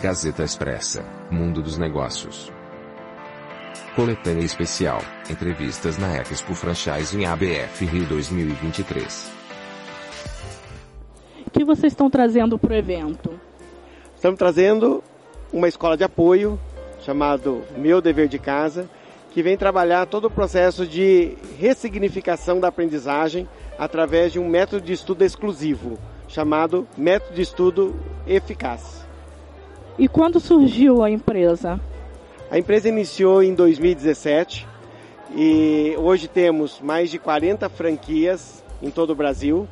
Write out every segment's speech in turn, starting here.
Gazeta Expressa, Mundo dos Negócios. Coletânea especial, entrevistas na Expo Franchising ABF Rio 2023. O que vocês estão trazendo para o evento? Estamos trazendo uma escola de apoio chamado Meu Dever de Casa, que vem trabalhar todo o processo de ressignificação da aprendizagem através de um método de estudo exclusivo, chamado Método de Estudo Eficaz. E quando surgiu a empresa? A empresa iniciou em 2017 e hoje temos mais de 40 franquias em todo o Brasil.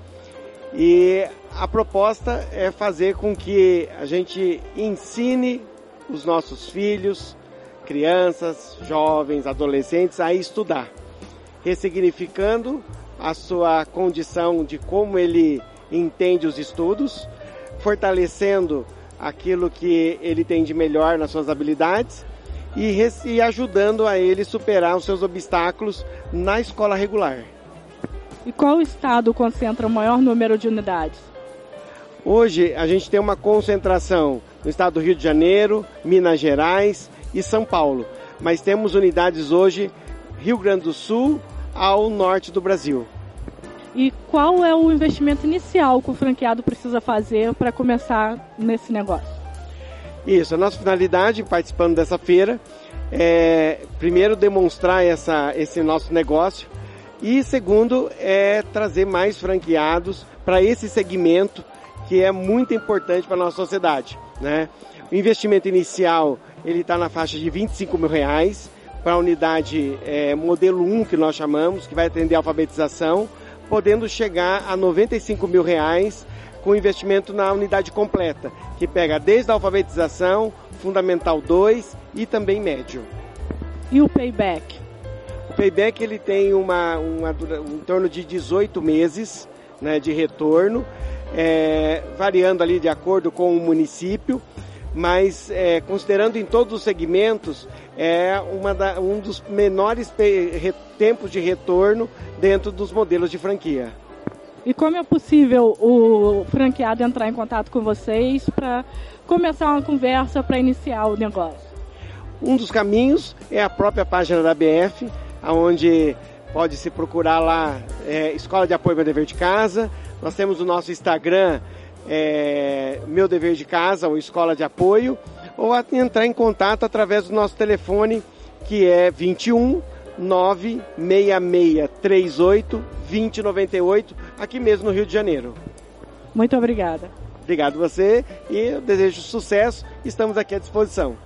E a proposta é fazer com que a gente ensine os nossos filhos, crianças, jovens, adolescentes a estudar, ressignificando a sua condição de como ele entende os estudos, fortalecendo aquilo que ele tem de melhor nas suas habilidades e, e ajudando a ele superar os seus obstáculos na escola regular. E qual estado concentra o maior número de unidades? Hoje a gente tem uma concentração no estado do Rio de Janeiro, Minas Gerais e São Paulo, mas temos unidades hoje Rio Grande do Sul ao norte do Brasil. E qual é o investimento inicial que o franqueado precisa fazer para começar nesse negócio? Isso, a nossa finalidade participando dessa feira é, primeiro, demonstrar essa, esse nosso negócio e, segundo, é trazer mais franqueados para esse segmento que é muito importante para a nossa sociedade. Né? O investimento inicial ele está na faixa de 25 mil reais para a unidade é, modelo 1 que nós chamamos, que vai atender a alfabetização podendo chegar a 95 mil reais com investimento na unidade completa, que pega desde a alfabetização, Fundamental 2 e também médio. E o payback? O payback ele tem uma, uma em torno de 18 meses né, de retorno, é, variando ali de acordo com o município, mas é, considerando em todos os segmentos, é da, um dos menores tempos de retorno dentro dos modelos de franquia. E como é possível o franqueado entrar em contato com vocês para começar uma conversa para iniciar o negócio? Um dos caminhos é a própria página da BF, onde pode se procurar lá é, Escola de Apoio Meu Dever de Casa. Nós temos o nosso Instagram, é, Meu Dever de Casa, ou Escola de Apoio ou entrar em contato através do nosso telefone que é 21 96638 2098, aqui mesmo no Rio de Janeiro. Muito obrigada. Obrigado você e eu desejo sucesso. Estamos aqui à disposição.